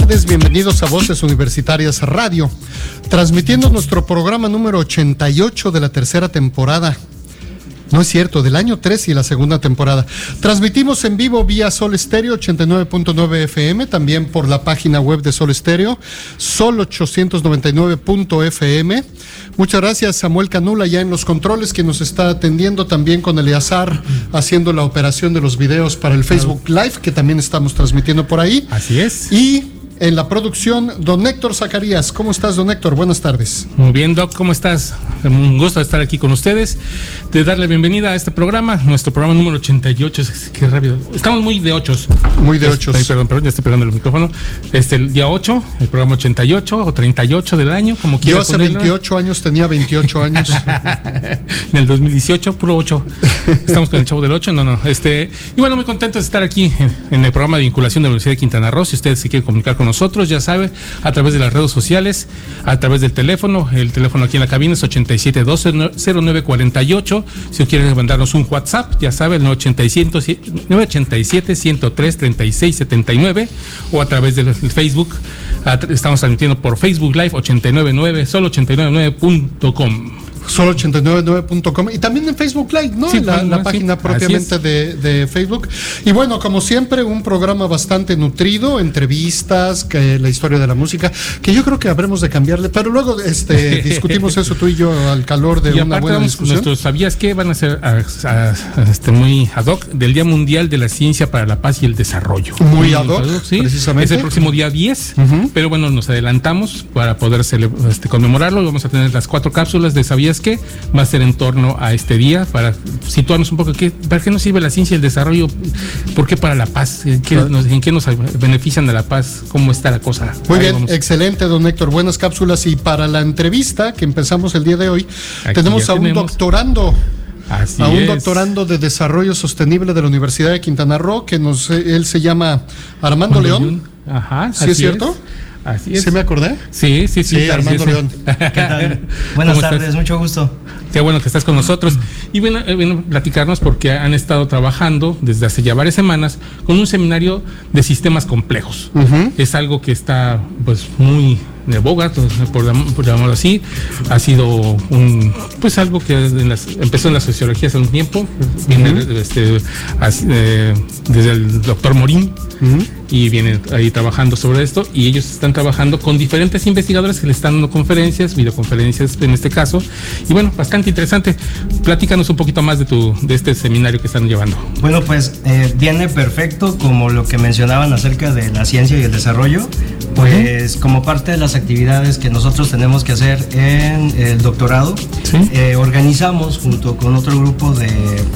Tardes, bienvenidos a Voces Universitarias Radio, transmitiendo nuestro programa número 88 de la tercera temporada. No es cierto, del año 3 y la segunda temporada. Transmitimos en vivo vía Sol Estéreo 89.9 FM, también por la página web de Sol Estéreo, sol899.fm. Muchas gracias Samuel Canula ya en los controles que nos está atendiendo también con Eleazar haciendo la operación de los videos para el Facebook Live que también estamos transmitiendo por ahí. Así es. Y en la producción, don Héctor Zacarías. ¿Cómo estás, don Héctor? Buenas tardes. Muy bien, Doc, ¿cómo estás? Un gusto estar aquí con ustedes, de darle bienvenida a este programa, nuestro programa número 88. Qué rápido. Estamos muy de ochos. Muy de ochos. perdón, perdón, ya estoy pegando el micrófono. Este, el día 8, el programa 88 o 38 del año, como Yo hace 28 años tenía 28 años. en el 2018, puro 8. Estamos con el chavo del 8, no, no. Este, y bueno, muy contento de estar aquí en, en el programa de vinculación de la Universidad de Quintana Roo. Si ustedes se quieren comunicar con nosotros, ya sabe, a través de las redes sociales, a través del teléfono. El teléfono aquí en la cabina es 8712-0948. Si quieren mandarnos un WhatsApp, ya sabe, el 987-103-3679. O a través del Facebook, estamos transmitiendo por Facebook Live 899, solo 899.com solo899.com y también en Facebook Live, ¿no? Sí, la, sí, página propiamente de, de, Facebook. Y bueno, como siempre, un programa bastante nutrido, entrevistas, que, la historia de la música, que yo creo que habremos de cambiarle, pero luego este, discutimos eso tú y yo al calor de y una buena discusión. Nuestros, ¿Sabías que van a ser a, a, este, muy ad hoc del Día Mundial de la Ciencia para la Paz y el Desarrollo? Muy ad hoc, ¿sí? precisamente. Es el próximo día 10, uh -huh. pero bueno, nos adelantamos para poder este, conmemorarlo. Vamos a tener las cuatro cápsulas de ¿Sabías que va a ser en torno a este día para situarnos un poco qué, para qué nos sirve la ciencia y el desarrollo, por qué para la paz, ¿En qué, nos, en qué nos benefician de la paz, cómo está la cosa. Muy Ahí bien, vamos. excelente, don Héctor, buenas cápsulas y para la entrevista que empezamos el día de hoy, Aquí tenemos a un tenemos. doctorando. Así a un es. doctorando de desarrollo sostenible de la Universidad de Quintana Roo, que nos, él se llama Armando León. Ajá, ¿Sí es cierto? Es. Así es. ¿Se me acordé? Sí, sí, sí. sí Armando León. ¿Qué tal? Buenas tardes, estás? mucho gusto. Qué bueno que estás con nosotros. Y bueno, eh, bueno, platicarnos porque han estado trabajando desde hace ya varias semanas con un seminario de sistemas complejos. Uh -huh. Es algo que está pues muy de boga, por, por, llamarlo así. Ha sido un, pues algo que en las, empezó en la sociología hace un tiempo, viene uh -huh. este, eh, desde el doctor Morín uh -huh. y viene ahí trabajando sobre esto y ellos están trabajando con diferentes investigadores que le están dando conferencias, videoconferencias en este caso. Y bueno, bastante interesante. Platícanos un poquito más de, tu, de este seminario que están llevando. Bueno, pues eh, viene perfecto como lo que mencionaban acerca de la ciencia y el desarrollo, pues como parte de las actividades que nosotros tenemos que hacer en el doctorado, ¿Sí? eh, organizamos junto con otro grupo de,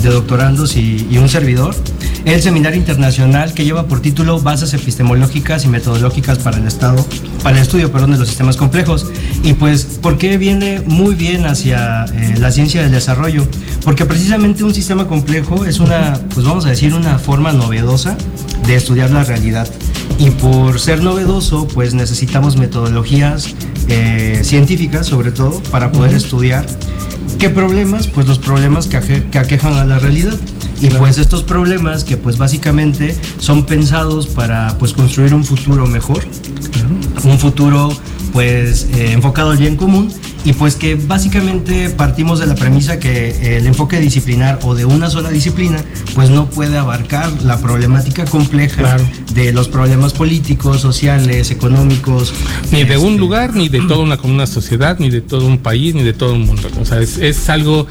de doctorandos y, y, un servidor el seminario internacional que lleva por título Bases epistemológicas y metodológicas para el Estado, para el estudio, perdón, de los sistemas complejos. Y pues, ¿por qué viene muy bien hacia eh, la ciencia del desarrollo? Porque precisamente un sistema complejo es una, pues vamos a decir, una forma novedosa de estudiar la realidad. Y por ser novedoso, pues necesitamos metodologías eh, científicas, sobre todo, para poder uh -huh. estudiar qué problemas, pues los problemas que, aje que aquejan a la realidad. Y claro. pues estos problemas que pues básicamente son pensados para pues construir un futuro mejor, un futuro pues eh, enfocado al bien común y pues que básicamente partimos de la premisa que el enfoque disciplinar o de una sola disciplina pues no puede abarcar la problemática compleja claro. de los problemas políticos, sociales, económicos. Ni de este... un lugar, ni de toda una, una, sociedad, ni de todo un país, ni de todo un mundo. O sea, es, es algo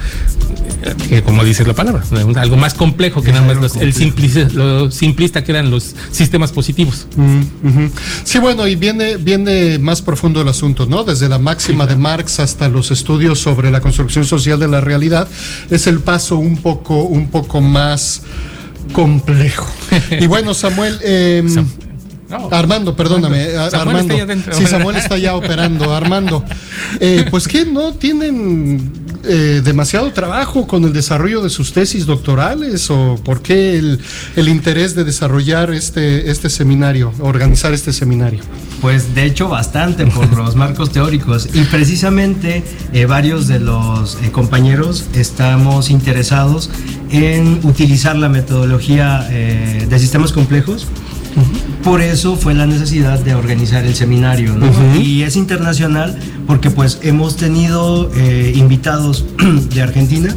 que, como dice la palabra, algo más complejo que es nada más los, el simplista, lo simplista que eran los sistemas positivos. Mm -hmm. Sí, bueno, y viene, viene más profundo el asunto, ¿no? Desde la máxima sí, claro. de Marx hasta los estudios sobre la construcción social de la realidad, es el paso un poco, un poco más complejo. y bueno, Samuel, eh, Armando, perdóname, Armando. sí, Samuel está ya operando, Armando. Eh, pues que no tienen eh, demasiado trabajo con el desarrollo de sus tesis doctorales o por qué el, interés de desarrollar este, este seminario, organizar este seminario. Pues de hecho bastante por los marcos teóricos. Y precisamente eh, varios de los compañeros estamos interesados en utilizar la metodología de sistemas complejos. Por eso fue la necesidad de organizar el seminario, Y es internacional porque pues hemos tenido eh, invitados de Argentina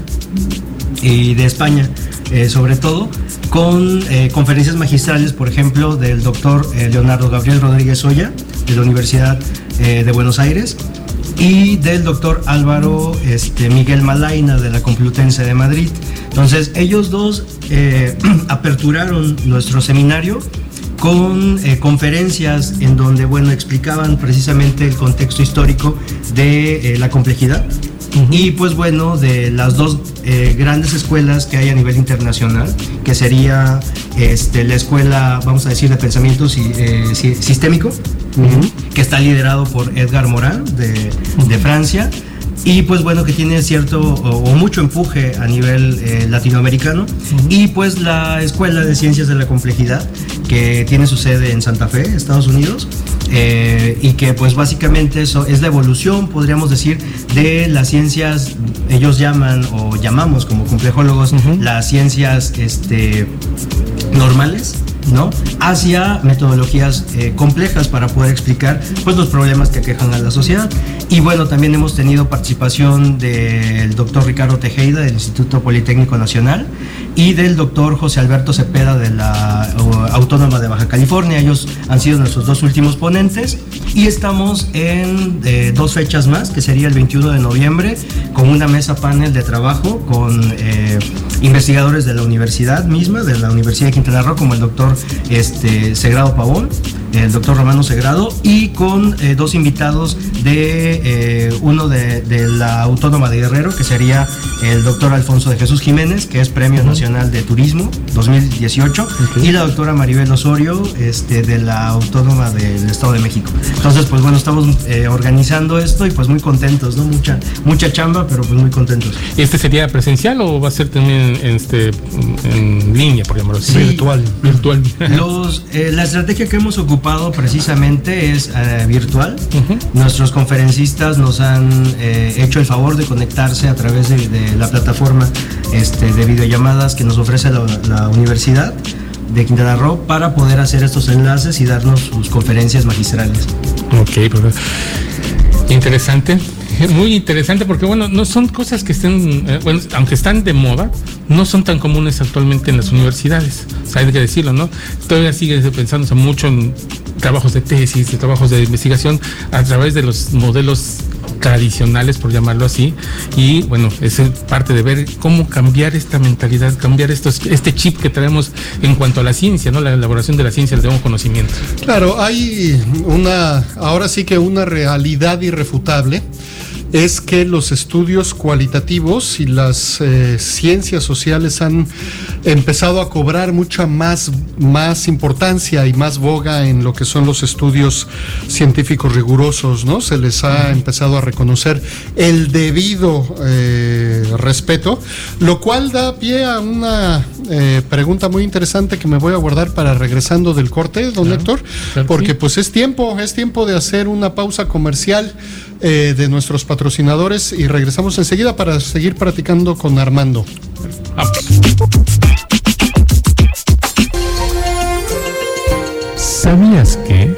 y de España, eh, sobre todo, con eh, conferencias magistrales, por ejemplo, del doctor Leonardo Gabriel Rodríguez Oya, de la Universidad de Buenos Aires, y del doctor Álvaro este, Miguel Malaina, de la Complutense de Madrid. Entonces, ellos dos aperturaron nuestro seminario con eh, conferencias en donde, bueno, explicaban precisamente el contexto histórico de eh, la complejidad. Y pues bueno, de las dos eh, grandes escuelas que hay a nivel internacional, que sería este, la escuela, vamos a decir, de pensamiento sistémico, que está liderado por Edgar Morin de, de Francia, y pues bueno que tiene cierto o, mucho empuje a nivel eh, latinoamericano y pues la Escuela de Ciencias de la Complejidad que tiene su sede en Santa Fe, Estados Unidos eh, y que pues básicamente eso es la evolución podríamos decir de las ciencias ellos llaman o llamamos como complejólogos las ciencias este, normales ¿no? hacia metodologías eh, complejas para poder explicar pues, los problemas que aquejan a la sociedad. Y bueno, también hemos tenido participación del doctor Ricardo Tejeda del Instituto Politécnico Nacional y del doctor José Alberto Cepeda de la Autónoma de Baja California. Ellos han sido nuestros dos últimos ponentes y estamos en eh, dos fechas más, que sería el 21 de noviembre, con una mesa panel de trabajo con eh, investigadores de la universidad misma, de la Universidad de Quintana Roo, como el doctor este, Segrado Pavón, el doctor Romano Segrado, y con eh, dos invitados de uno de, la Autónoma de Guerrero, que sería el doctor Alfonso de Jesús Jiménez, que es Premio Nacional de Turismo 2018, y la doctora Maribel Osorio, este, de la Autónoma del Estado de México. Entonces, pues bueno, estamos eh, organizando esto y pues muy contentos, ¿no? Mucha, mucha chamba, pero pues muy contentos. ¿Este sería presencial o va a ser también este, en línea, por llamarlo así? Virtual. Virtual. Los, eh, la estrategia que hemos ocupado precisamente es eh, virtual. Nuestros conferencistas nos han hecho el favor de conectarse a través de, la plataforma este, de videollamadas que nos ofrece la, la universidad de Quintana Roo para poder hacer estos enlaces y darnos sus conferencias magistrales. Ok, pues interesante. Muy interesante porque, bueno, no son cosas que estén, eh, bueno, aunque están de moda, no son tan comunes actualmente en las universidades. O sea, hay que decirlo, ¿no? Todavía sigue pensándose mucho en trabajos de tesis, de trabajos de investigación a través de los modelos tradicionales, por llamarlo así, y bueno, es parte de ver cómo cambiar esta mentalidad, cambiar estos, este chip que traemos en cuanto a la ciencia, ¿no? La elaboración de la ciencia, el nuevo conocimiento. Claro, hay una, ahora sí que una realidad irrefutable es que los estudios cualitativos y las eh, ciencias sociales han empezado a cobrar mucha más, más importancia y más boga en lo que son los estudios científicos rigurosos, ¿no? Se les ha empezado a reconocer el debido eh, respeto, lo cual da pie a una eh, pregunta muy interesante que me voy a guardar para regresando del corte, don Héctor, porque pues es tiempo, es tiempo de hacer una pausa comercial de nuestros patrocinadores y regresamos enseguida para seguir practicando con Armando. ¿Sabías que?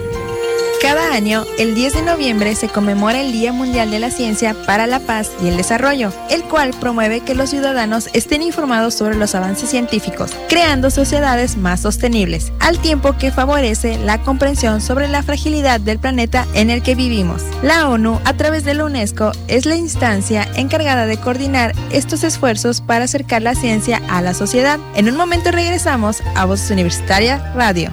Cada año, el 10 de noviembre se conmemora el Día Mundial de la Ciencia para la Paz y el Desarrollo, el cual promueve que los ciudadanos estén informados sobre los avances científicos, creando sociedades más sostenibles, al tiempo que favorece la comprensión sobre la fragilidad del planeta en el que vivimos. La ONU, a través de la UNESCO, es la instancia encargada de coordinar estos esfuerzos para acercar la ciencia a la sociedad. En un momento regresamos a Voces Universitaria Radio.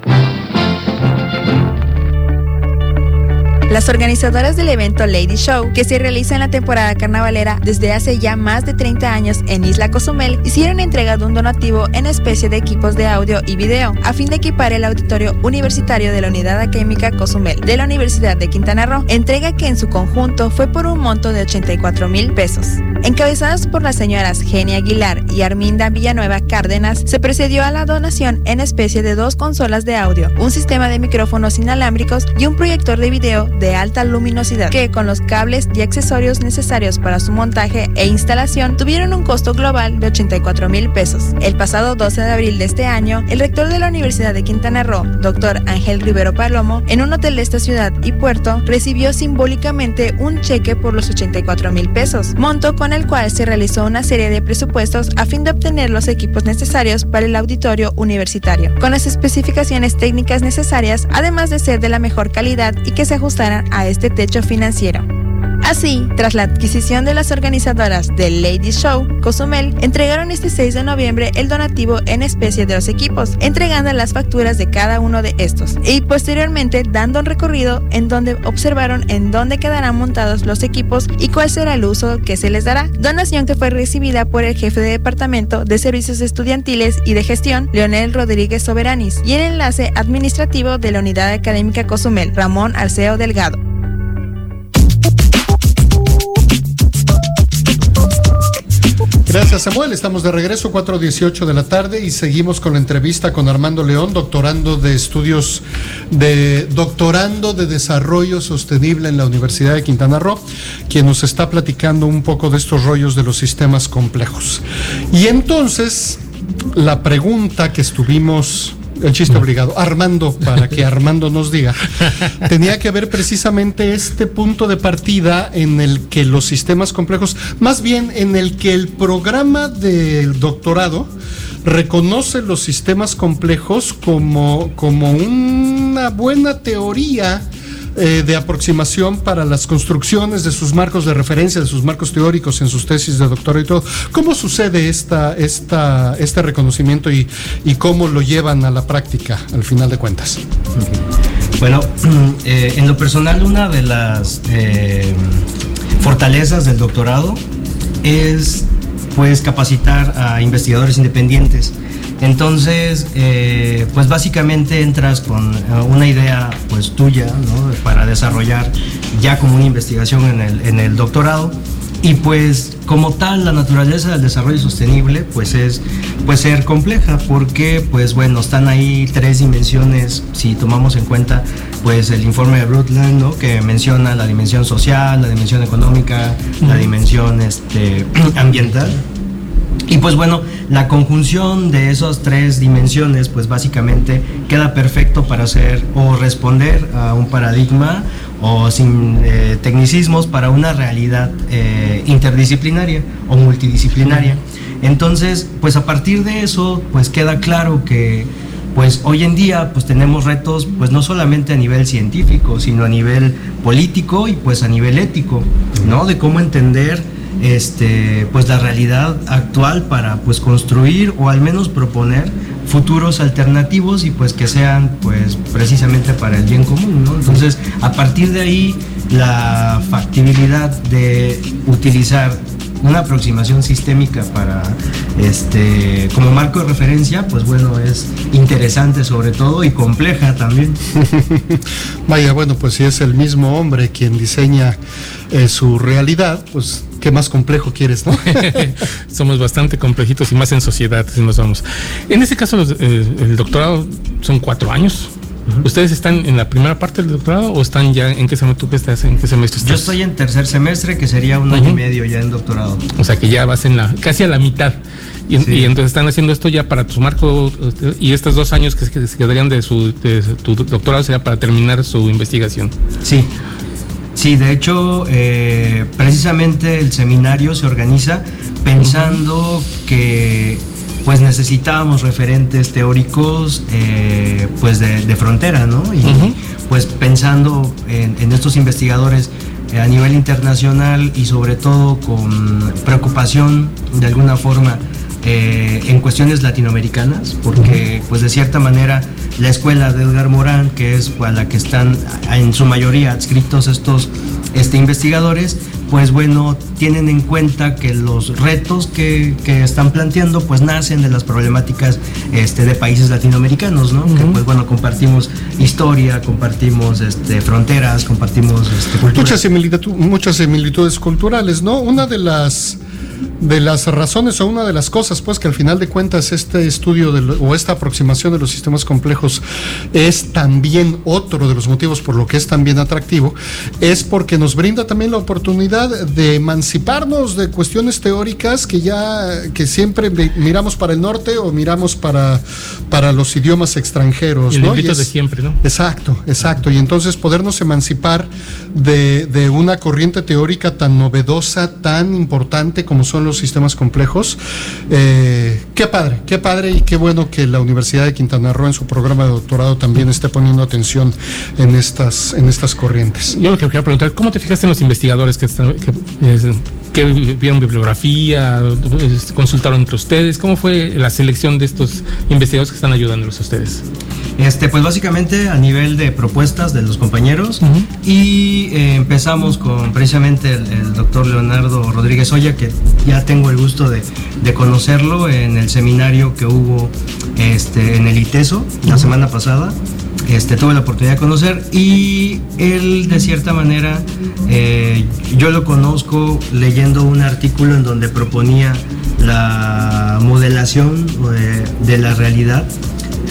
Las organizadoras del evento Lady Show, que se realiza en la temporada carnavalera desde hace ya más de 30 años en Isla Cozumel, hicieron entrega de un donativo en especie de equipos de audio y video, a fin de equipar el auditorio universitario de la Unidad Académica Cozumel de la Universidad de Quintana Roo, entrega que en su conjunto fue por un monto de 84 mil pesos. Encabezadas por las señoras Genia Aguilar y Arminda Villanueva Cárdenas, se procedió a la donación en especie de dos consolas de audio, un sistema de micrófonos inalámbricos y un proyector de video de alta luminosidad que con los cables y accesorios necesarios para su montaje e instalación tuvieron un costo global de 84 mil pesos. El pasado 12 de abril de este año, el rector de la Universidad de Quintana Roo, doctor Ángel Rivero Palomo, en un hotel de esta ciudad y puerto, recibió simbólicamente un cheque por los 84 mil pesos, monto con el cual se realizó una serie de presupuestos a fin de obtener los equipos necesarios para el auditorio universitario, con las especificaciones técnicas necesarias, además de ser de la mejor calidad y que se ajustaran a este techo financiero. Así, tras la adquisición de las organizadoras del Lady Show, Cozumel entregaron este 6 de noviembre el donativo en especie de los equipos, entregando las facturas de cada uno de estos y posteriormente dando un recorrido en donde observaron en dónde quedarán montados los equipos y cuál será el uso que se les dará. Donación que fue recibida por el jefe de Departamento de Servicios Estudiantiles y de Gestión, Leonel Rodríguez Soberanis, y el enlace administrativo de la Unidad Académica Cozumel, Ramón Arceo Delgado. Gracias Samuel, estamos de regreso 4.18 de la tarde y seguimos con la entrevista con Armando León, doctorando de estudios de doctorando de desarrollo sostenible en la Universidad de Quintana Roo, quien nos está platicando un poco de estos rollos de los sistemas complejos. Y entonces, la pregunta que estuvimos el chiste obligado. Armando, para que Armando nos diga. Tenía que ver precisamente este punto de partida en el que los sistemas complejos, más bien en el que el programa del doctorado reconoce los sistemas complejos como, como una buena teoría eh, de aproximación para las construcciones de sus marcos de referencia, de sus marcos teóricos en sus tesis de doctorado y todo. ¿Cómo sucede esta, esta, este reconocimiento y, y cómo lo llevan a la práctica al final de cuentas? Bueno, eh, en lo personal una de las eh, fortalezas del doctorado es pues capacitar a investigadores independientes. Entonces, eh, pues básicamente entras con eh, una idea pues tuya ¿no? para desarrollar ya como una investigación en el, en el doctorado y pues como tal la naturaleza del desarrollo sostenible pues es pues ser compleja porque pues bueno están ahí tres dimensiones si tomamos en cuenta pues el informe de Brundtland ¿no? que menciona la dimensión social la dimensión económica la dimensión este, ambiental y pues bueno, la conjunción de esas tres dimensiones pues básicamente queda perfecto para hacer o responder a un paradigma o sin eh, tecnicismos para una realidad eh, interdisciplinaria o multidisciplinaria. Entonces, pues a partir de eso, pues queda claro que pues hoy en día pues tenemos retos pues no solamente a nivel científico, sino a nivel político y pues a nivel ético, ¿no? De cómo entender este, pues la realidad actual para pues construir o al menos proponer futuros alternativos y pues que sean pues precisamente para el bien común, ¿no? Entonces, a partir de ahí la factibilidad de utilizar una aproximación sistémica para este como marco de referencia, pues bueno, es interesante sobre todo y compleja también. Vaya, bueno, pues si es el mismo hombre quien diseña eh, su realidad, pues qué más complejo quieres, ¿no? Somos bastante complejitos y más en sociedad, si nos vamos. En este caso, los, eh, el doctorado son cuatro años. ¿Ustedes están en la primera parte del doctorado o están ya en qué semestre tú estás? ¿En qué semestre estás? Yo estoy en tercer semestre, que sería un año y medio ya en doctorado. O sea que ya vas en la casi a la mitad. Y, Sí. y entonces están haciendo esto ya para tu marco y estos dos años que, se- que se quedarían de su de tu doctorado sería para terminar su investigación. Sí, sí, de hecho, eh, precisamente el seminario se organiza pensando que pues necesitábamos referentes teóricos eh, pues de, de frontera, ¿no? Y pues pensando en, en estos investigadores eh, a nivel internacional y sobre todo con preocupación de alguna forma en cuestiones latinoamericanas, porque pues de cierta manera la escuela de Edgar Morán, que es a la que están en su mayoría adscritos estos este, investigadores, pues bueno, tienen en cuenta que los retos que, que, están planteando pues nacen de las problemáticas este, de países latinoamericanos, ¿no? Que pues bueno, compartimos historia, compartimos este, fronteras, compartimos este, cultura. Muchas, similitud, muchas similitudes culturales, ¿no? Una de las de las razones o una de las cosas, pues que al final de cuentas este estudio de o esta aproximación de los sistemas complejos es también otro de los motivos por lo que es también atractivo, es porque nos brinda también la oportunidad de emanciparnos de cuestiones teóricas que ya, que siempre miramos para el norte o miramos para, para los idiomas extranjeros. Y el ¿no? de siempre, ¿no? Exacto, exacto. Y entonces podernos emancipar de, de una corriente teórica tan novedosa, tan importante como son los sistemas complejos. Eh, qué padre, qué padre y qué bueno que la Universidad de Quintana Roo en su programa de doctorado también esté poniendo atención en estas, en estas corrientes. Yo lo que quería preguntar, ¿cómo te fijaste en los investigadores que están... Que, que vieron bibliografía, consultaron entre ustedes, ¿cómo fue la selección de estos investigadores que están ayudándolos a ustedes? Este, pues básicamente a nivel de propuestas de los compañeros uh -huh. y eh, empezamos con precisamente el, el, doctor Leonardo Rodríguez Oya, que ya tengo el gusto de, de conocerlo en el seminario que hubo este, en el ITESO la semana pasada. Este, tuve la oportunidad de conocer y él de cierta manera eh, yo lo conozco leyendo un artículo en donde proponía la modelación de, de la realidad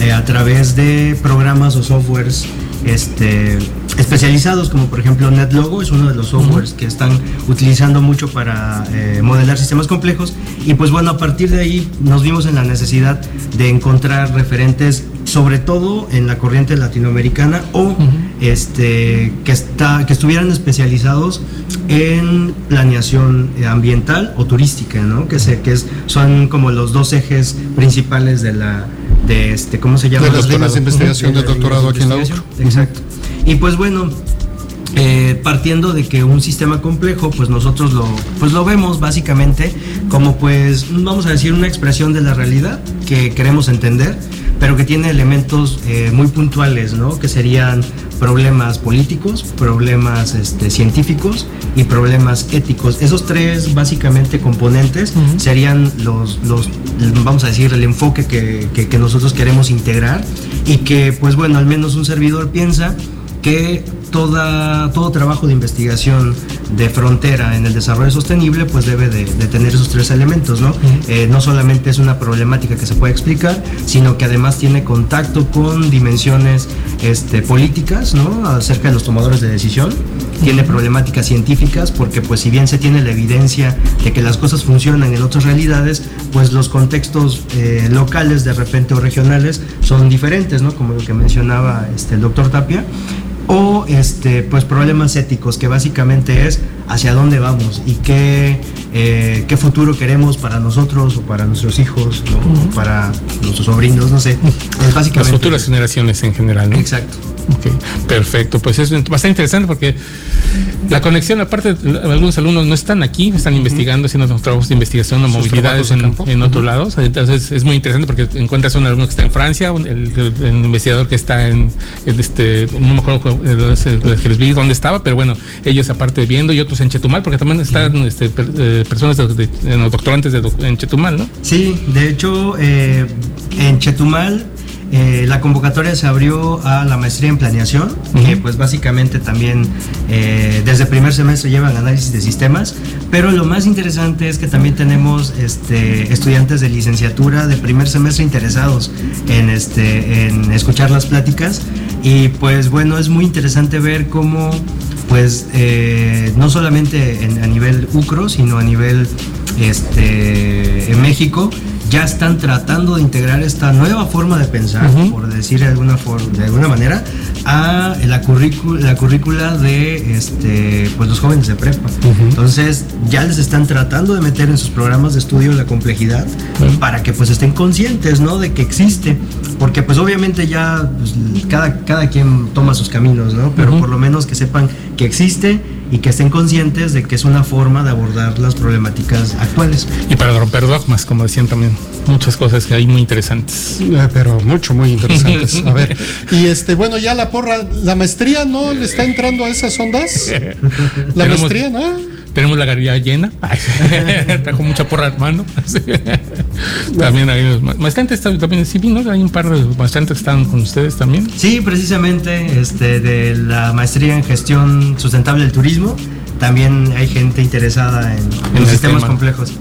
eh, a través de programas o softwares este, especializados como por ejemplo NetLogo es uno de los softwares uh -huh. que están utilizando mucho para eh, modelar sistemas complejos y pues bueno a partir de ahí nos vimos en la necesidad de encontrar referentes sobre todo en la corriente latinoamericana o uh -huh. este, que, está, que estuvieran especializados en planeación ambiental o turística, ¿no? que, se, que es, son como los dos ejes principales de la, de este, ¿cómo se llama? De las líneas de investigación de, de doctorado aquí en la UCRO. Exacto. Y pues bueno, eh, partiendo de que un sistema complejo, pues nosotros lo, pues lo vemos básicamente como pues, vamos a decir, una expresión de la realidad que queremos entender, pero que tiene elementos eh, muy puntuales, ¿no? Que serían problemas políticos, problemas este, científicos y problemas éticos. Esos tres básicamente componentes uh -huh. serían los, los, vamos a decir, el enfoque que, que, que nosotros queremos integrar y que, pues bueno, al menos un servidor piensa que toda, todo trabajo de investigación de frontera en el desarrollo sostenible pues debe de, de tener esos tres elementos, ¿no? Eh, no solamente es una problemática que se puede explicar, sino que además tiene contacto con dimensiones este, políticas, ¿no? Acerca de los tomadores de decisión, tiene problemáticas científicas, porque pues si bien se tiene la evidencia de que las cosas funcionan en otras realidades, pues los contextos eh, locales de repente o regionales son diferentes, ¿no? Como lo que mencionaba este, el doctor Tapia o este, pues problemas éticos, que básicamente es hacia dónde vamos y qué, eh, qué futuro queremos para nosotros o para nuestros hijos ¿no? uh -huh. para nuestros sobrinos, no sé. Es básicamente Las futuras generaciones en general. ¿no? Exacto. Okay, perfecto, pues es bastante interesante porque la conexión, aparte, algunos alumnos no están aquí, están uh -huh. investigando, haciendo trabajos de investigación o movilidades en, en, otros uh -huh. lados. Entonces es muy interesante porque encuentras un alumno que está en Francia, el, el, el investigador que está en, este, no me acuerdo que les vi dónde estaba, pero bueno, ellos aparte viendo y otros en Chetumal, porque también están uh -huh. este, per, eh, personas de, de, de, doctorantes de, en Chetumal, ¿no? Sí, de hecho, eh, en Chetumal eh, la convocatoria se abrió a la maestría en planeación, uh -huh. que pues básicamente también eh, desde primer semestre llevan análisis de sistemas, pero lo más interesante es que también tenemos este, estudiantes de licenciatura de primer semestre interesados en, este, en escuchar las pláticas y pues bueno, es muy interesante ver cómo pues eh, no solamente en, a nivel UCRO, sino a nivel este, en México, ya están tratando de integrar esta nueva forma de pensar, uh -huh. por decir de alguna, forma, de alguna manera, a la currícula, la currícula de este, pues los jóvenes de prepa. Uh -huh. Entonces ya les están tratando de meter en sus programas de estudio la complejidad uh -huh. para que pues estén conscientes ¿no? de que existe. Porque pues obviamente ya pues, cada, cada quien toma sus caminos, ¿no? pero por lo menos que sepan que existe y que estén conscientes de que es una forma de abordar las problemáticas actuales. Y para romper dogmas, como decían también, muchas cosas que hay muy interesantes. Eh, pero mucho, muy interesantes. A ver, y este, bueno, ya la porra, la maestría no le está entrando a esas ondas. La Tenemos- maestría, ¿no? Tenemos la galería llena. Trajo mucha porra hermano. también hay los ma- bastante también sí hay un par de bastante están con ustedes también. Sí, precisamente este, de la maestría en gestión sustentable del turismo. También hay gente interesada en, en el sistemas tema. complejos.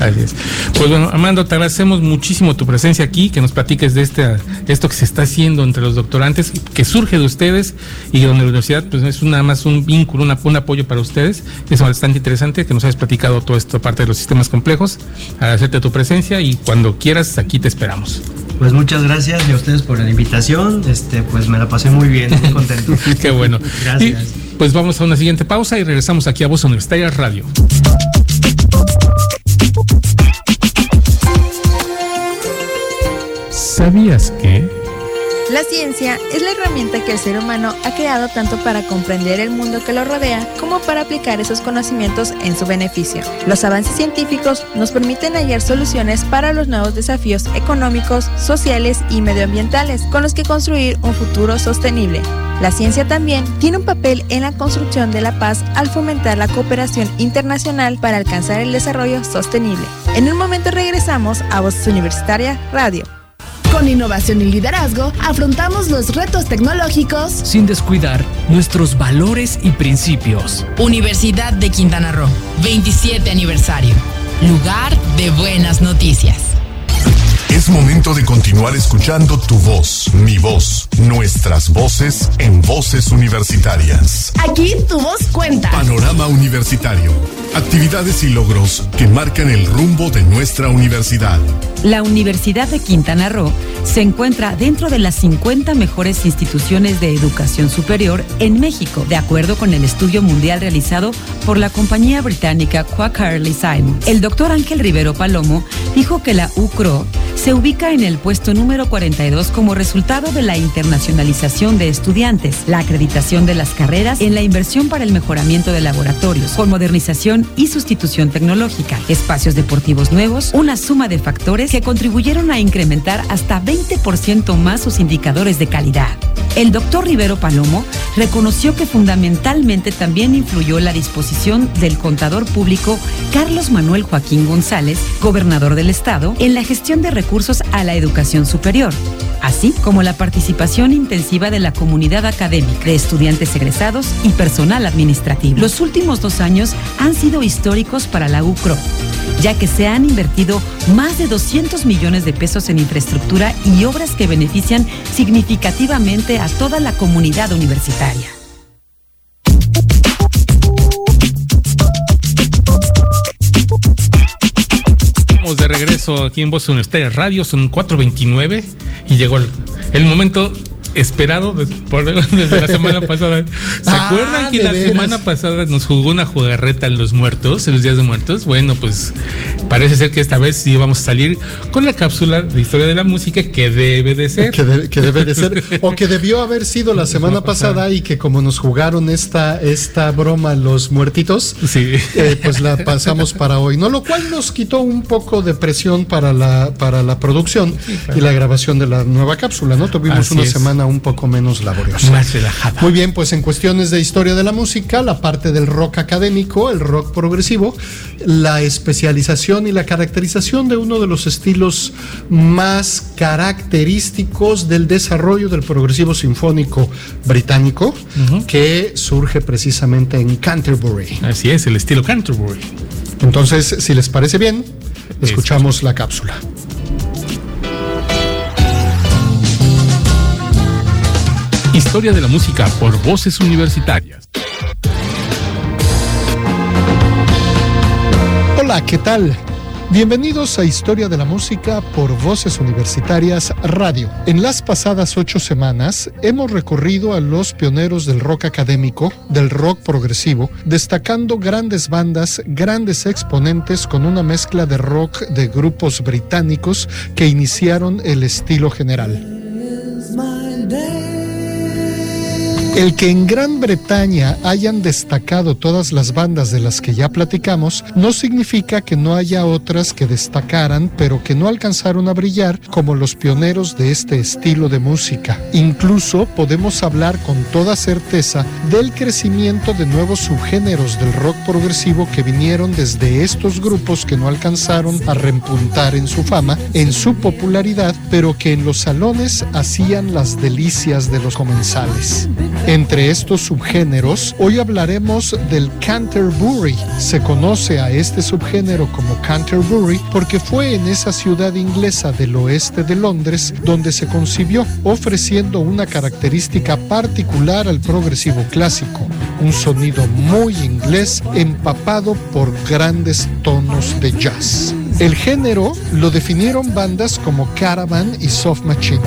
Así es. Pues bueno, Armando, te agradecemos muchísimo tu presencia aquí, que nos platiques de este, esto que se está haciendo entre los doctorantes, que surge de ustedes y donde la universidad pues es nada más un vínculo, una- un apoyo para ustedes. Es bastante interesante que nos hayas platicado toda esta parte de los sistemas complejos. Agradecerte tu presencia y cuando quieras aquí te esperamos. Pues muchas gracias y a ustedes por la invitación. Este, pues me la pasé muy bien, muy contento. Qué bueno. Gracias. Y, pues vamos a una siguiente pausa y regresamos aquí a Voz Universitaria Radio. ¿Sabías que? La ciencia es la herramienta que el ser humano ha creado tanto para comprender el mundo que lo rodea como para aplicar esos conocimientos en su beneficio. Los avances científicos nos permiten hallar soluciones para los nuevos desafíos económicos, sociales y medioambientales con los que construir un futuro sostenible. La ciencia también tiene un papel en la construcción de la paz al fomentar la cooperación internacional para alcanzar el desarrollo sostenible. En un momento regresamos a Voz Universitaria Radio. Con innovación y liderazgo, afrontamos los retos tecnológicos. sin descuidar nuestros valores y principios. Universidad de Quintana Roo, 27 aniversario. Lugar de buenas noticias. Es momento de continuar escuchando tu voz, mi voz, nuestras voces en voces universitarias. Aquí tu voz cuenta. Panorama Universitario. Actividades y logros que marcan el rumbo de nuestra universidad. La Universidad de Quintana Roo se encuentra dentro de las 50 mejores instituciones de educación superior en México, de acuerdo con el estudio mundial realizado por la compañía británica Quackerly Simon. El doctor Ángel Rivero Palomo dijo que la UCRO se ubica en el puesto número 42 como resultado de la internacionalización de estudiantes, la acreditación de las carreras en la inversión para el mejoramiento de laboratorios, con modernización y sustitución tecnológica, espacios deportivos nuevos, una suma de factores que contribuyeron a incrementar hasta 20% más sus indicadores de calidad. El doctor Rivero Palomo reconoció que fundamentalmente también influyó la disposición del contador público Carlos Manuel Joaquín González, gobernador del estado, en la gestión de recursos a la educación superior, así como la participación intensiva de la comunidad académica, de estudiantes egresados y personal administrativo. Los últimos dos años han sido históricos para la UCRO, ya que se han invertido más de 200 millones de pesos en infraestructura y obras que benefician significativamente a toda la comunidad universitaria. Aquí en Voz Universitaria Radio, son 4.29 y llegó el, el momento esperado de- por- desde la semana pasada. ¿Se Ah, acuerdan que la veras. semana pasada nos jugó una jugarreta en los muertos, en los días de muertos? Bueno, pues parece ser que esta vez sí vamos a salir con la cápsula de historia de la música que debe de ser. Que, de- que debe de ser, o que debió haber sido la semana pasada y que como nos jugaron esta, esta broma los muertitos, Sí. eh, pues la pasamos para hoy, ¿no? Lo cual nos quitó un poco de presión para la, para la producción y la grabación de la nueva cápsula, ¿no? Tuvimos Así una es. semana un poco menos laboriosa. Más relajada. Muy bien, pues en cuestiones de historia de la música, la parte del rock académico, el rock progresivo, la especialización y la caracterización de uno de los estilos más característicos del desarrollo del progresivo sinfónico británico, que surge precisamente en Canterbury. Así es, el estilo Canterbury. Entonces, si les parece bien, escuchamos la cápsula. Historia de la música por voces universitarias. Hola, ¿qué tal? Bienvenidos a Historia de la Música por Voces Universitarias Radio. En las pasadas ocho semanas hemos recorrido a los pioneros del rock académico, del rock progresivo, destacando grandes bandas, grandes exponentes con una mezcla de rock de grupos británicos que iniciaron el estilo general. El que en Gran Bretaña hayan destacado todas las bandas de las que ya platicamos no significa que no haya otras que destacaran, pero que no alcanzaron a brillar como los pioneros de este estilo de música. Incluso podemos hablar con toda certeza del crecimiento de nuevos subgéneros del rock progresivo que vinieron desde estos grupos que no alcanzaron a repuntar en su fama, en su popularidad, pero que en los salones hacían las delicias de los comensales. Entre estos subgéneros, hoy hablaremos del Canterbury. Se conoce a este subgénero como Canterbury porque fue en esa ciudad inglesa del oeste de Londres donde se concibió, ofreciendo una característica particular al progresivo clásico, un sonido muy inglés empapado por grandes tonos de jazz. El género lo definieron bandas como Caravan y Soft Machine.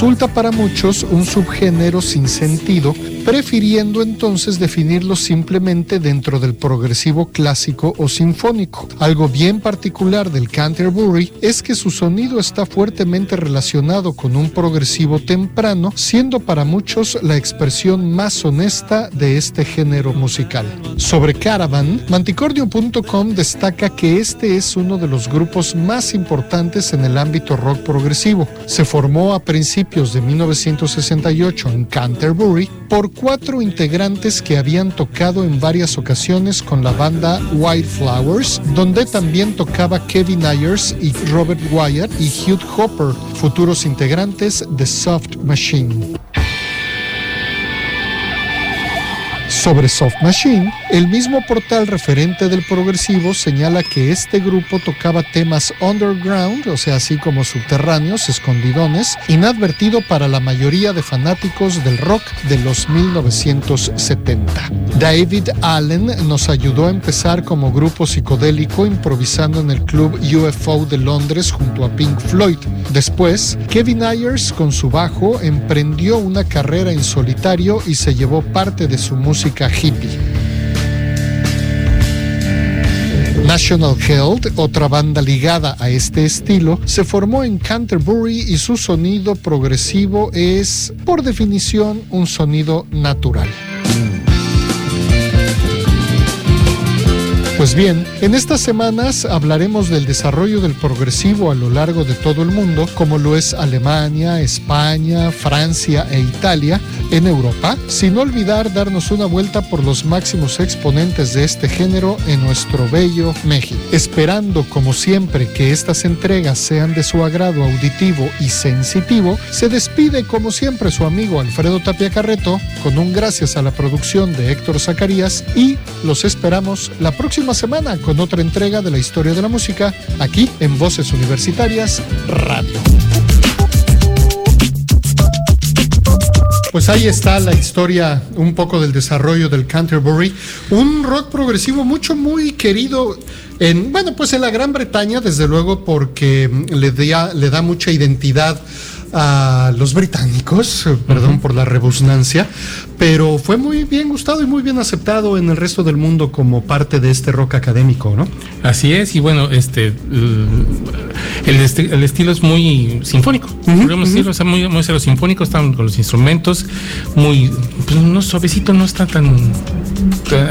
Resulta para muchos un subgénero sin sentido prefiriendo entonces definirlo simplemente dentro del progresivo clásico o sinfónico. Algo bien particular del Canterbury es que su sonido está fuertemente relacionado con un progresivo temprano, siendo para muchos la expresión más honesta de este género musical. Sobre Caravan, manticordio.com destaca que este es uno de los grupos más importantes en el ámbito rock progresivo. Se formó a principios de 1968 en Canterbury por cuatro integrantes que habían tocado en varias ocasiones con la banda White Flowers, donde también tocaba Kevin Ayers y Robert Wyatt y Hugh Hopper, futuros integrantes de Soft Machine. Sobre Soft Machine, el mismo portal referente del progresivo señala que este grupo tocaba temas underground, o sea, así como subterráneos, escondidones, inadvertido para la mayoría de fanáticos del rock de los 1970. David Allen nos ayudó a empezar como grupo psicodélico improvisando en el club UFO de Londres junto a Pink Floyd. Después, Kevin Ayers con su bajo emprendió una carrera en solitario y se llevó parte de su música National Health, otra banda ligada a este estilo, se formó en Canterbury y su sonido progresivo es, por definición, un sonido natural. Pues bien, en estas semanas hablaremos del desarrollo del progresivo a lo largo de todo el mundo, como lo es Alemania, España, Francia e Italia en Europa, sin olvidar darnos una vuelta por los máximos exponentes de este género en nuestro bello México. Esperando, como siempre, que estas entregas sean de su agrado auditivo y sensitivo, se despide como siempre su amigo Alfredo Tapia Carreto con un gracias a la producción de Héctor Zacarías y los esperamos la próxima semana con otra entrega de la historia de la música aquí en Voces Universitarias Radio. Pues ahí está la historia, un poco del desarrollo del Canterbury, un rock progresivo mucho, muy querido en, bueno, pues en la Gran Bretaña, desde luego, porque le da, le da mucha identidad a los británicos, perdón por la rebusnancia, pero fue muy bien gustado y muy bien aceptado en el resto del mundo como parte de este rock académico, ¿no? Así es, y bueno, este el, el estilo es muy sinfónico, podemos decirlo, o sea, muy, muy sinfónico, están con los instrumentos, muy, pues no suavecito, no está tan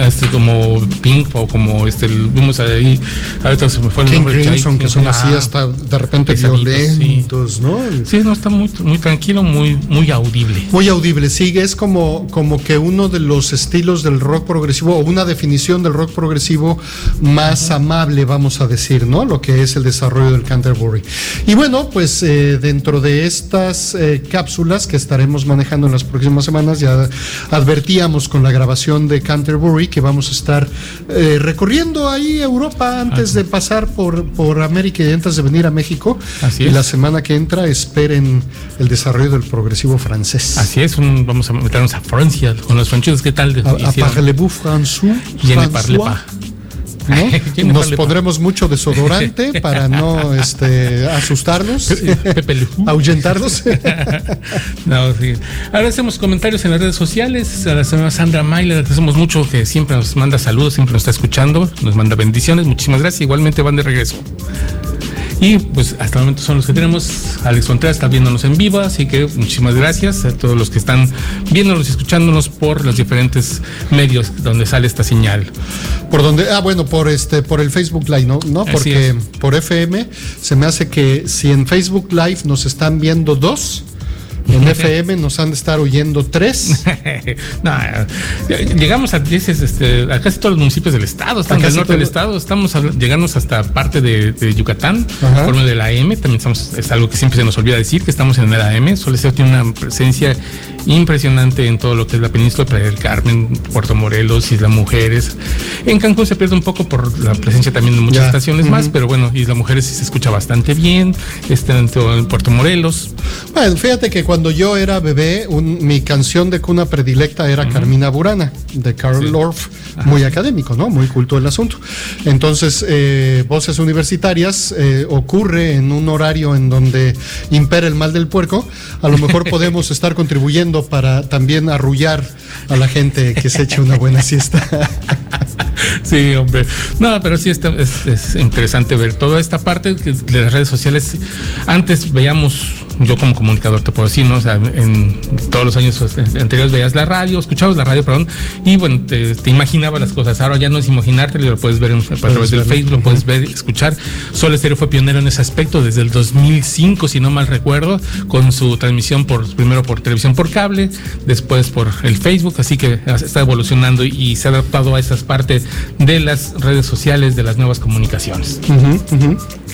este, como Pink o como este vimos ahí ahorita se me fue el nombre Crimson, que son así hasta de repente violentos, sí. ¿no? Sí, no está muy, muy tranquilo, muy, muy audible. Muy audible, sí, es como, como que uno de los estilos del rock progresivo, o una definición del rock progresivo más amable, vamos a decir, ¿no? Lo que es el desarrollo del Canterbury. Y bueno, pues eh, dentro de estas eh, cápsulas que estaremos manejando en las próximas semanas, ya advertíamos con la grabación de Canterbury que vamos a estar eh, recorriendo ahí Europa antes de pasar por, por América y antes de venir a México. Así y es. la semana que entra esperen el desarrollo del progresivo francés. Así es, un- vamos a meternos a Francia con los franceses, ¿qué tal? A, a parlez-vous français, parle pas. ¿no? Nos pondremos mucho desodorante para no este, asustarlos, ahuyentarlos. No, sí. Agradecemos comentarios en las redes sociales. A la señora Sandra May le agradecemos mucho que siempre nos manda saludos, siempre nos está escuchando, nos manda bendiciones. Muchísimas gracias. Igualmente van de regreso. Y pues hasta el momento son los que tenemos. Alex Contreras está viéndonos en vivo, así que muchísimas gracias a todos los que están viéndonos y escuchándonos por los diferentes medios donde sale esta señal. Por donde, ah, bueno, por este, por el Facebook Live, ¿no? No, porque por FM se me hace que si en Facebook Live nos están viendo dos, en FM nos han de estar oyendo tres. no, llegamos a, dices, este, a casi todos los municipios del estado, estamos en el norte del estado, estamos llegando hasta parte de, Yucatán, por medio de la AM, también estamos, es algo que siempre se nos olvida decir, que estamos en el AM, Soleseo tiene una presencia impresionante en todo lo que es la península de del Carmen, Puerto Morelos, Isla Mujeres. En Cancún se pierde un poco por la presencia también de muchas estaciones más, pero bueno, Isla Mujeres sí se escucha bastante bien, está en Puerto Morelos. Bueno, fíjate que cuando yo era bebé, mi canción de cuna predilecta era Carmina Burana, de Carl Orff, muy académico, ¿no? Muy culto el asunto. Entonces, eh, Voces Universitarias eh, ocurre en un horario en donde impera el mal del puerco. A lo mejor podemos estar contribuyendo para también arrullar a la gente que se eche una buena siesta. Sí, hombre. No, pero sí está, es, interesante ver toda esta parte de las redes sociales. Antes veíamos, yo como comunicador te puedo decir, ¿no? O sea, en todos los años anteriores veías la radio, escuchabas la radio, perdón, y bueno, te, imaginabas las cosas. Ahora ya no es imaginarte, lo puedes ver a través del Facebook, lo puedes ver, escuchar. Sol Estéreo fue pionero en ese aspecto desde el 2005, si no mal recuerdo, con su transmisión por primero por televisión por cable, después por el Facebook, así que está evolucionando y se ha adaptado a esas partes de las redes sociales, de las nuevas comunicaciones.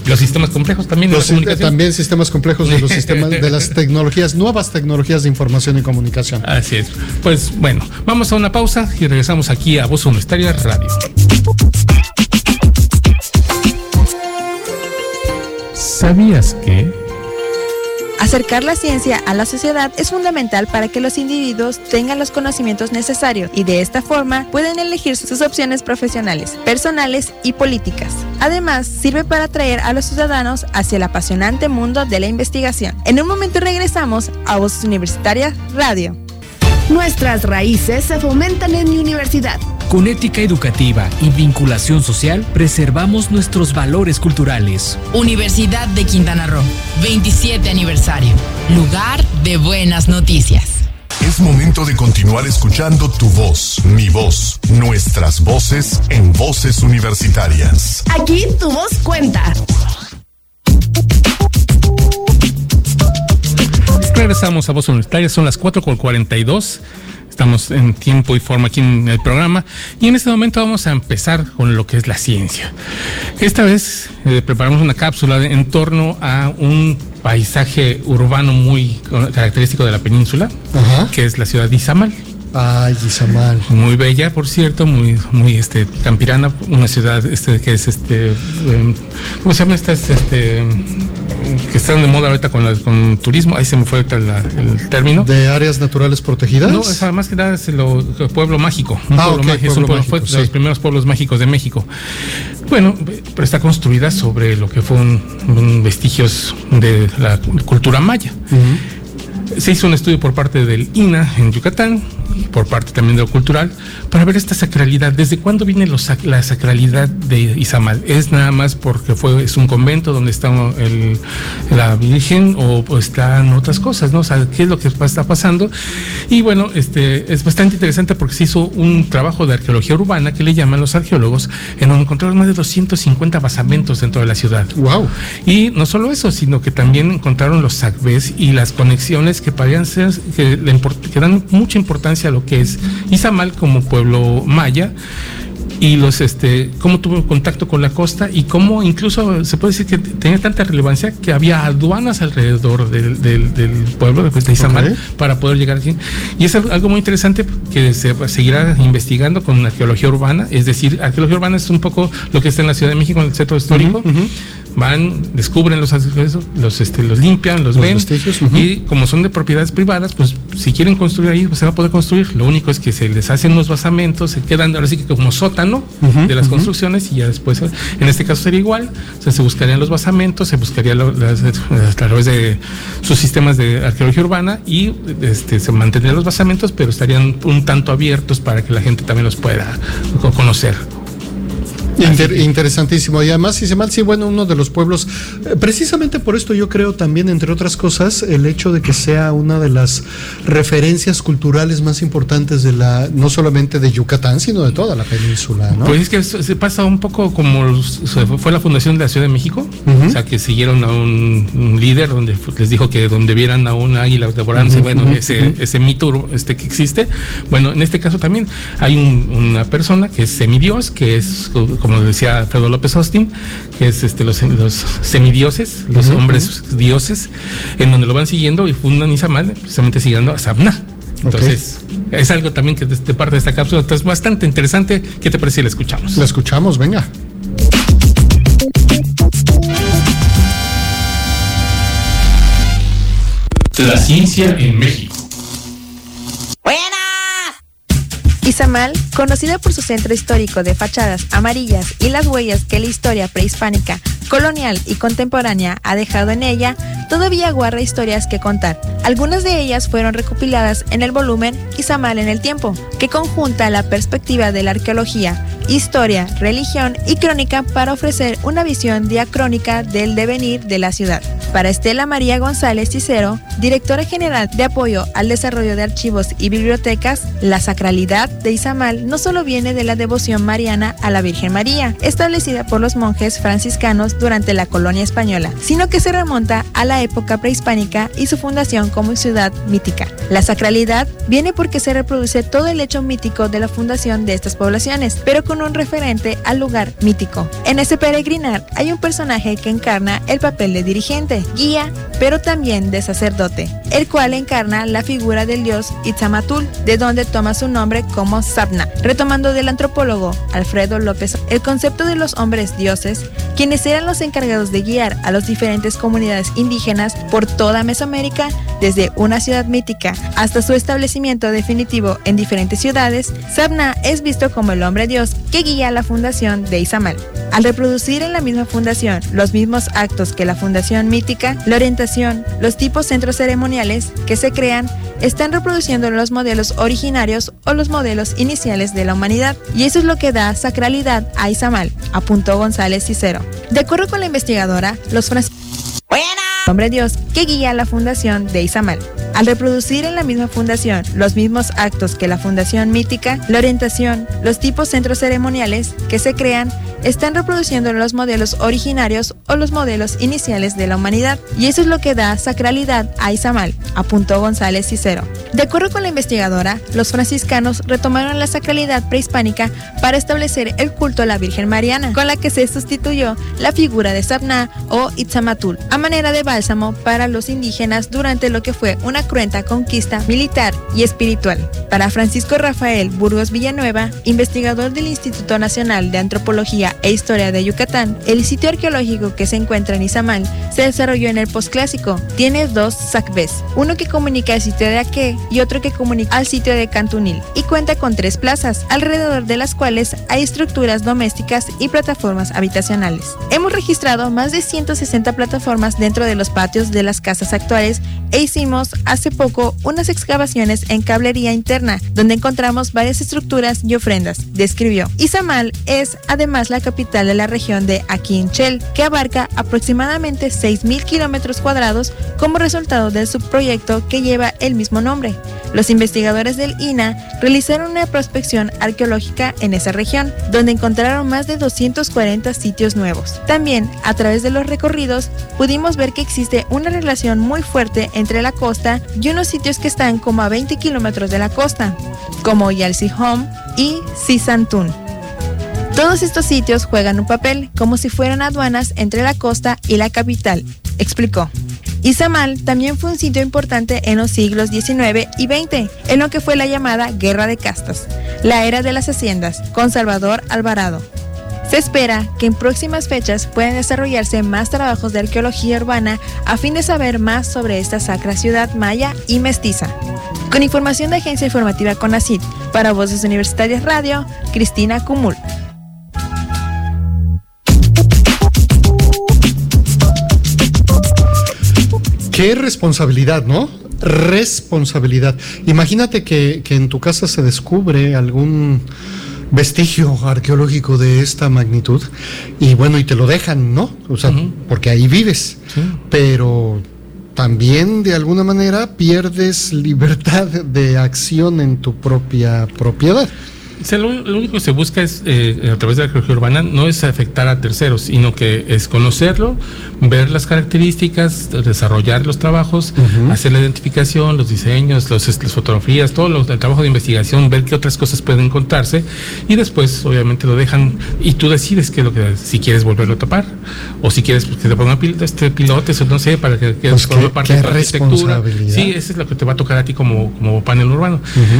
Los sistemas complejos también de También sistemas complejos de los sistemas de las tecnologías, nuevas tecnologías de información y comunicación. Así es. Pues bueno, vamos a una pausa y regresamos aquí a Voz Universitaria Radio. ¿Sabías que? Acercar la ciencia a la sociedad es fundamental para que los individuos tengan los conocimientos necesarios y de esta forma pueden elegir sus opciones profesionales, personales y políticas. Además, sirve para atraer a los ciudadanos hacia el apasionante mundo de la investigación. En un momento regresamos a Voces Universitarias Radio. Nuestras raíces se fomentan en mi universidad. Con ética educativa y vinculación social, preservamos nuestros valores culturales. Universidad de Quintana Roo, 27 aniversario. Lugar de buenas noticias. Es momento de continuar escuchando tu voz, mi voz, nuestras voces en voces universitarias. Aquí tu voz cuenta. Regresamos a Voz Universitaria, son las 4 con 42. Estamos en tiempo y forma aquí en el programa y en este momento vamos a empezar con lo que es la ciencia. Esta vez eh, preparamos una cápsula en torno a un paisaje urbano muy característico de la península, que es la ciudad de Izamal. Ay, Izamal. Muy bella, por cierto, muy, muy este, campirana, una ciudad este, que es este, em, ¿cómo se llama esta? Este, que están de moda ahorita con, la, con turismo, ahí se me fue el término. ¿De áreas naturales protegidas? No, es, más que nada es el, pueblo mágico. Un ah, pueblo mágico, es un pueblo, fue de los primeros pueblos mágicos de México. Bueno, pero está construida sobre lo que fue un, vestigios de la cultura maya. Se hizo un estudio por parte del INA en Yucatán, por parte también de lo cultural, para ver esta sacralidad. ¿Desde cuándo viene la sacralidad de Izamal? ¿Es nada más porque fue, es un convento donde está la Virgen o, están otras cosas? ¿no? O sea, ¿qué es lo que está pasando? Y bueno, este, es bastante interesante porque se hizo un trabajo de arqueología urbana que le llaman los arqueólogos, en donde encontraron más de 250 basamentos dentro de la ciudad. ¡Wow! Y no solo eso, sino que también encontraron los sacbés y las conexiones que parecían ser, que, que dan mucha importancia a lo que es Izamal como pueblo maya y los este cómo tuvo contacto con la costa y cómo incluso se puede decir que tenía tanta relevancia que había aduanas alrededor del, del, pueblo de Izamal para poder llegar aquí. Y es algo muy interesante que se seguirá investigando con arqueología urbana es decir arqueología urbana es un poco lo que está en la Ciudad de México en el centro histórico van, descubren los los, este, los limpian, los, ven y como son de propiedades privadas, pues si quieren construir ahí, pues se va a poder construir. Lo único es que se les hacen los basamentos, se quedan ahora sí que como sótano de las construcciones y ya después, en este caso sería igual, o sea, se buscarían los basamentos, se buscaría a través de sus sistemas de arqueología urbana y este, se mantendrían los basamentos, pero estarían un tanto abiertos para que la gente también los pueda conocer. Interesantísimo. Y además, si se mal, sí, bueno, uno de los pueblos, eh, precisamente por esto yo creo también, entre otras cosas, el hecho de que sea una de las referencias culturales más importantes de la, no solamente de Yucatán, sino de toda la península, ¿no? Pues es que se pasa un poco como fue la fundación de la Ciudad de México, o sea, que siguieron a un, líder donde les dijo que donde vieran a un águila devorándose, bueno, ese, ese mito este que existe, bueno, en este caso también hay una persona que es semidios, que es como decía Alfredo López Austin, que es este, los, semidioses, los hombres dioses, en donde lo van siguiendo y fundan Izamal, precisamente siguiendo a Sabna. Entonces, es algo también que de, parte de esta cápsula es bastante interesante. ¿Qué te parece si la escuchamos? La escuchamos, venga. La ciencia en México. Izamal, conocida por su centro histórico de fachadas amarillas y las huellas que la historia prehispánica, colonial y contemporánea ha dejado en ella, todavía guarda historias que contar. Algunas de ellas fueron recopiladas en el volumen Izamal en el tiempo, que conjunta la perspectiva de la arqueología, historia, religión y crónica para ofrecer una visión diacrónica del devenir de la ciudad. Para Estela María González Cicero, directora general de apoyo al desarrollo de archivos y bibliotecas, la sacralidad de Izamal no solo viene de la devoción mariana a la Virgen María, establecida por los monjes franciscanos durante la colonia española, sino que se remonta a la época prehispánica y su fundación como ciudad mítica. La sacralidad viene porque se reproduce todo el hecho mítico de la fundación de estas poblaciones, pero con un referente al lugar mítico. En ese peregrinar hay un personaje que encarna el papel de dirigente, guía, pero también de sacerdote, el cual encarna la figura del dios Itzamatul, de donde toma su nombre como Sabna. Retomando del antropólogo Alfredo López, el concepto de los hombres dioses, quienes eran los encargados de guiar a las diferentes comunidades indígenas por toda Mesoamérica, desde una ciudad mítica hasta su establecimiento definitivo en diferentes ciudades, Sabna es visto como el hombre dios que guía la fundación de Izamal. Al reproducir en la misma fundación los mismos actos que la fundación mítica, la orientación, los tipos centros ceremoniales que se crean, están reproduciendo los modelos originarios o los modelos iniciales de la humanidad. Y eso es lo que da sacralidad a Izamal, apuntó González Cicero. De acuerdo con la investigadora, los franceses hombre Dios que guía la fundación de Izamal. Al reproducir en la misma fundación los mismos actos que la fundación mítica, la orientación, los tipos centros ceremoniales que se crean, están reproduciendo los modelos originarios o los modelos iniciales de la humanidad. Y eso es lo que da sacralidad a Izamal, apuntó González Cicero. De acuerdo con la investigadora, los franciscanos retomaron la sacralidad prehispánica para establecer el culto a la Virgen Mariana, con la que se sustituyó la figura de Sabna o Itzamatul, a manera de bálsamo para los indígenas durante lo que fue una cruenta conquista militar y espiritual. Para Francisco Rafael Burgos Villanueva, investigador del Instituto Nacional de Antropología e Historia de Yucatán, el sitio arqueológico que se encuentra en Izamal se desarrolló en el posclásico. Tiene dos sacbés, uno que comunica al sitio de Aque y otro que comunica al sitio de Cantunil, y cuenta con tres plazas, alrededor de las cuales hay estructuras domésticas y plataformas habitacionales. Hemos registrado más de 160 plataformas dentro de los patios de las casas actuales e hicimos hace poco unas excavaciones en cablería interna, donde encontramos varias estructuras y ofrendas, describió. Izamal es además la capital de la región de Aquinchel, que abarca aproximadamente 6.000 kilómetros cuadrados como resultado del subproyecto que lleva el mismo nombre. Los investigadores del INA realizaron una prospección arqueológica en esa región, donde encontraron más de 240 sitios nuevos. También, a través de los recorridos, pudimos ver que existe una relación muy fuerte entre la costa y unos sitios que están como a 20 kilómetros de la costa, como Yalsihom y Sisantún. Todos estos sitios juegan un papel como si fueran aduanas entre la costa y la capital, explicó. Izamal también fue un sitio importante en los siglos XIX y XX, en lo que fue la llamada Guerra de Castas, la era de las haciendas, con Salvador Alvarado. Se espera que en próximas fechas puedan desarrollarse más trabajos de arqueología urbana a fin de saber más sobre esta sacra ciudad maya y mestiza. Con información de Agencia Informativa CONACIT, para Voces Universitarias Radio, Cristina Cumul. Qué responsabilidad, ¿no? Responsabilidad. Imagínate que, en tu casa se descubre algún vestigio arqueológico de esta magnitud y bueno, y te lo dejan, ¿no? O sea, porque ahí vives. Pero también de alguna manera pierdes libertad de acción en tu propia propiedad lo, único que se busca es, eh, a través de la arqueología urbana, no es afectar a terceros, sino que es conocerlo, ver las características, desarrollar los trabajos, hacer la identificación, los diseños, los, las fotografías, todo lo, el trabajo de investigación, ver qué otras cosas pueden encontrarse y después, obviamente, lo dejan y tú decides qué es lo que, si quieres volverlo a tapar o si quieres que te pongan este pilotes o no sé, para que, que pues parte de la arquitectura. Sí, eso es lo que te va a tocar a ti como, como panel urbano.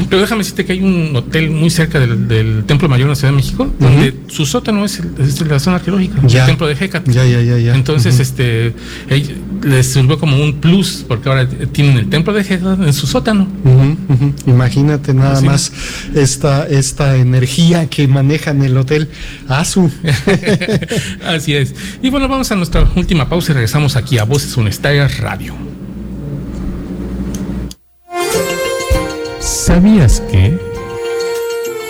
Pero déjame decirte que hay un hotel muy cerca de del, Templo Mayor de la Ciudad de México, donde su sótano es, la zona arqueológica, el templo de Hecat. Ya, ya, ya, Entonces, este, les sirvió como un plus, porque ahora tienen el templo de Hecat en su sótano. Imagínate nada más esta, esta energía que manejan el hotel ASU. Así es. Y bueno, vamos a nuestra última pausa y regresamos aquí a Voces Unestarias Radio. ¿Sabías que?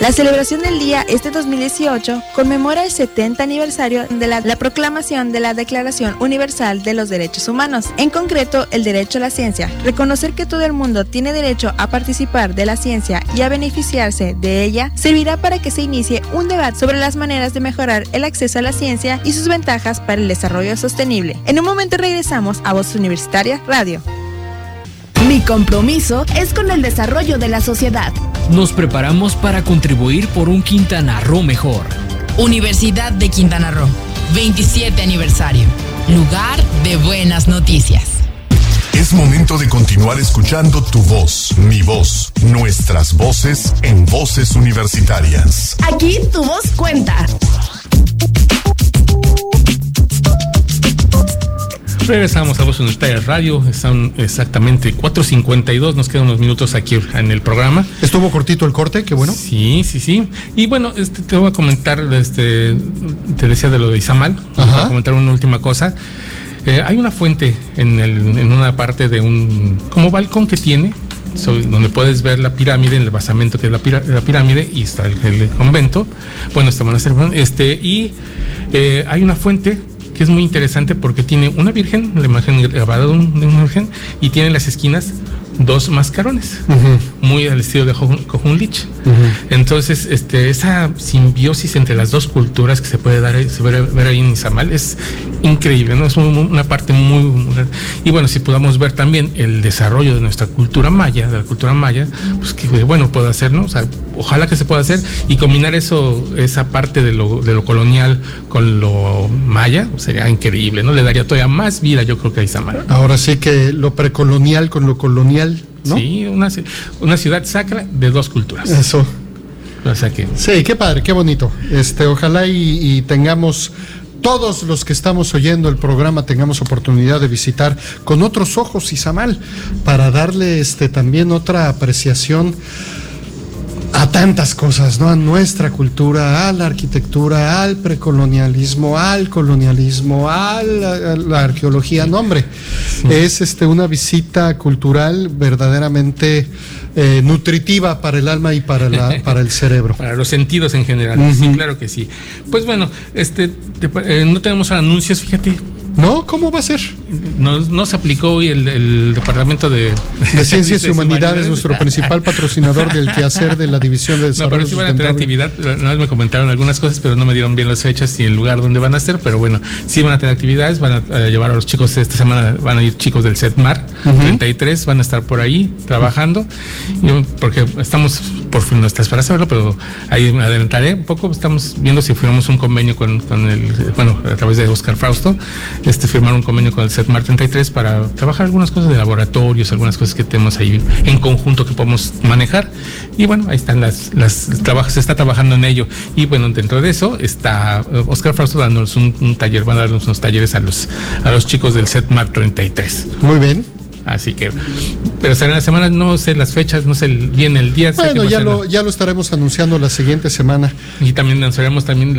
La celebración del día este 2018 conmemora el 70 aniversario de la, proclamación de la Declaración Universal de los Derechos Humanos, en concreto el derecho a la ciencia. Reconocer que todo el mundo tiene derecho a participar de la ciencia y a beneficiarse de ella servirá para que se inicie un debate sobre las maneras de mejorar el acceso a la ciencia y sus ventajas para el desarrollo sostenible. En un momento regresamos a Voz Universitaria Radio. Mi compromiso es con el desarrollo de la sociedad. Nos preparamos para contribuir por un Quintana Roo mejor. Universidad de Quintana Roo, 27 aniversario. Lugar de buenas noticias. Es momento de continuar escuchando tu voz, mi voz, nuestras voces en voces universitarias. Aquí tu voz cuenta. Regresamos a Voz Universitaria Radio, están exactamente 4.52, nos quedan unos minutos aquí en el programa. Estuvo cortito el corte, qué bueno. Sí, sí, sí. Y bueno, este, te voy a comentar, este, te decía de lo de Izamal, voy a comentar una última cosa. Eh, hay una fuente en, el, en una parte de un, como balcón que tiene, donde puedes ver la pirámide, en el basamento que es la, pirámide, y está el, convento. Bueno, está este, y eh, hay una fuente que es muy interesante porque tiene una virgen, la imagen grabada de, una virgen, y tiene las esquinas dos mascarones, muy al estilo de Cojun Lich. Entonces, este, esa simbiosis entre las dos culturas que se puede dar, se puede ver ahí en Izamal es increíble, ¿no? Es una parte muy, Y bueno, si podamos ver también el desarrollo de nuestra cultura maya, de la cultura maya, pues que bueno puede hacer, ¿no? O sea, ojalá que se pueda hacer y combinar eso, esa parte de lo, de lo colonial con lo maya, sería increíble, ¿no? Le daría todavía más vida, yo creo que a Izamal. Ahora sí que lo precolonial con lo colonial Sí, una, una ciudad sacra de dos culturas. Eso. Sí, qué padre, qué bonito. Este, ojalá y, tengamos todos los que estamos oyendo el programa tengamos oportunidad de visitar con otros ojos Izamal para darle este también otra apreciación a tantas cosas, ¿no? A nuestra cultura, a la arquitectura, al precolonialismo, al colonialismo, a la, arqueología. No, hombre, es este, una visita cultural verdaderamente eh, nutritiva para el alma y para, la, para el cerebro. Para los sentidos en general, sí, claro que sí. Pues bueno, este, eh, no tenemos anuncios, fíjate. ¿No? ¿Cómo va a ser? No, se aplicó hoy el, Departamento de, Ciencias y Humanidades, nuestro principal patrocinador del quehacer de la División de Desarrollo. No, pero sí van a tener actividad. No, me comentaron algunas cosas, pero no me dieron bien las fechas y el lugar donde van a ser. Pero bueno, sí van a tener actividades. Van a, llevar a los chicos esta semana, van a ir chicos del SETMAR 33, van a estar por ahí trabajando. porque estamos por fin no estás para saberlo, pero ahí me adelantaré un poco. Estamos viendo si firmamos un convenio con, el, bueno, a través de Oscar Frausto este, firmar un convenio con el CETMAR 33 para trabajar algunas cosas de laboratorios, algunas cosas que tenemos ahí en conjunto que podemos manejar. Y bueno, ahí están las, las trabajos, se está trabajando en ello. Y bueno, dentro de eso está eh, Oscar Frausto dándonos un, taller, van a darnos unos talleres a los, a los chicos del CETMAR 33. Muy bien. Así que, pero será en la semana, no sé las fechas, no sé bien el día. Bueno, ya lo, ya lo estaremos anunciando la siguiente semana. Y también anunciaremos también,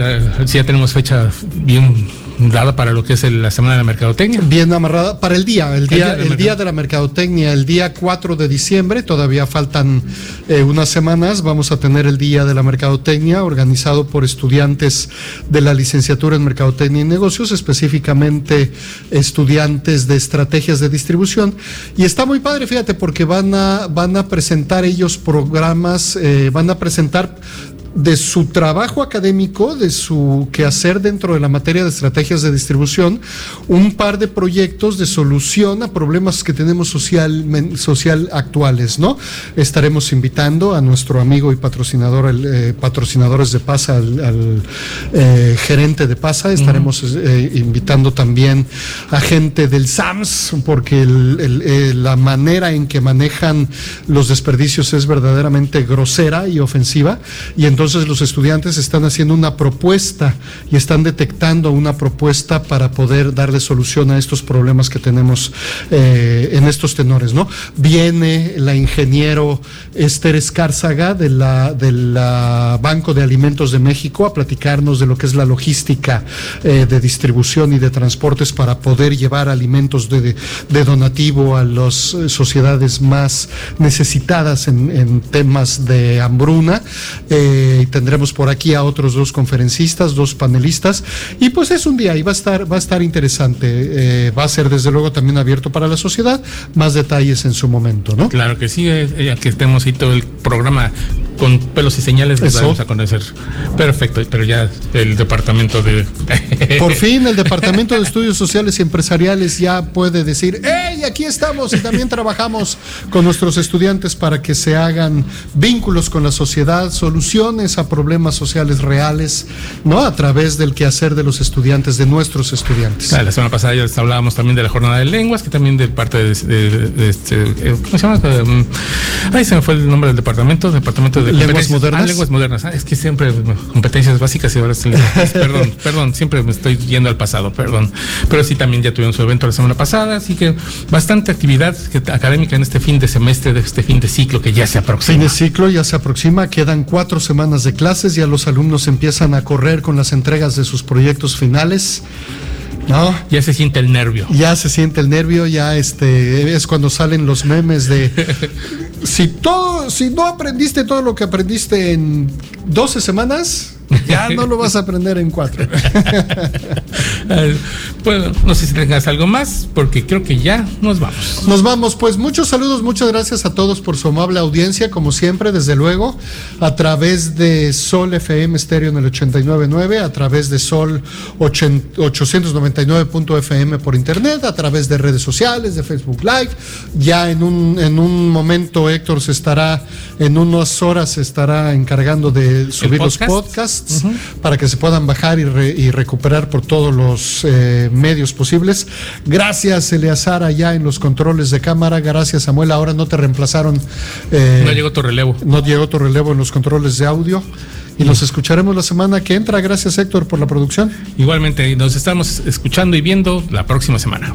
si ya tenemos fecha bien dada para lo que es el- la semana de la mercadotecnia. Bien amarrada para el día, el día, el día de la mercadotecnia, el día 4 de diciembre, todavía faltan eh, unas semanas, vamos a tener el día de la mercadotecnia organizado por estudiantes de la licenciatura en mercadotecnia y negocios, específicamente estudiantes de estrategias de distribución. Y está muy padre, fíjate, porque van a, van a presentar ellos programas, eh, van a presentar de su trabajo académico, de su quehacer dentro de la materia de estrategias de distribución, un par de proyectos de solución a problemas que tenemos social, social actuales, ¿no? Estaremos invitando a nuestro amigo y patrocinador, el, eh, patrocinadores de PASA, al, al, eh, gerente de PASA, estaremos eh, invitando también a gente del SAMS, porque el- el- eh, la manera en que manejan los desperdicios es verdaderamente grosera y ofensiva, y entonces los estudiantes están haciendo una propuesta y están detectando una propuesta para poder darle solución a estos problemas que tenemos eh, en estos tenores, ¿no? Viene la ingeniero Esther Escárzaga de la, de Banco de Alimentos de México a platicarnos de lo que es la logística eh, de distribución y de transportes para poder llevar alimentos de, donativo a las eh, sociedades más necesitadas en, temas de hambruna. Y tendremos por aquí a otros dos conferencistas, dos panelistas. Y pues es un día y va a estar, va a estar interesante. Eh, va a ser desde luego también abierto para la sociedad. Más detalles en su momento, ¿no? Claro que sí, eh, eh, que estemos ahí todo el programa con pelos y señales, les vamos a conocer. Perfecto, pero ya el departamento de... Por fin el Departamento de Estudios Sociales y Empresariales ya puede decir, ¡hey! Aquí estamos y también trabajamos con nuestros estudiantes para que se hagan vínculos con la sociedad, soluciones a problemas sociales reales, ¿no? A través del quehacer de los estudiantes, de nuestros estudiantes. Ah, La semana pasada ya hablábamos también de la jornada de lenguas, que también de parte de, de- de este, eh, ¿cómo se llama? Um, Ay, se me fue el nombre del departamento, departamento de Lenguas modernas. Ah, lenguas modernas. Ah, es que siempre competencias básicas y ahora estoy, perdón, perdón, siempre me estoy yendo al pasado, perdón. Pero sí también ya tuvieron su evento la semana pasada, así que bastante actividad académica en este fin de semestre, de este fin de ciclo que ya se Fin aproxima. de ciclo ya se aproxima, quedan cuatro semanas de clases, ya los alumnos empiezan a correr con las entregas de sus proyectos finales, ¿no? Ya se siente el nervio. Ya se siente el nervio, ya este es cuando salen los memes de si todo, si no aprendiste todo lo que aprendiste en 12 semanas, ya no lo vas a aprender en cuatro. Bueno, no sé si tengas algo más, porque creo que ya nos vamos. Nos vamos, pues muchos saludos, muchas gracias a todos por su amable audiencia, como siempre, desde luego, a través de Sol FM Estéreo en el 89.9, a través de Sol 80 899.fm por internet, a través de redes sociales, de Facebook Live. Ya en un, en un momento Héctor se estará, en unas horas se estará encargando de subir los podcast? podcasts para que se puedan bajar y, re- y recuperar por todos los eh, medios posibles. Gracias, Eleazar, allá en los controles de cámara. Gracias, Samuel. Ahora no te reemplazaron. eh, No llegó tu relevo. no llegó tu relevo en los controles de audio. Y nos escucharemos la semana que entra. Gracias, Héctor, por la producción. Igualmente, nos estamos escuchando y viendo la próxima semana.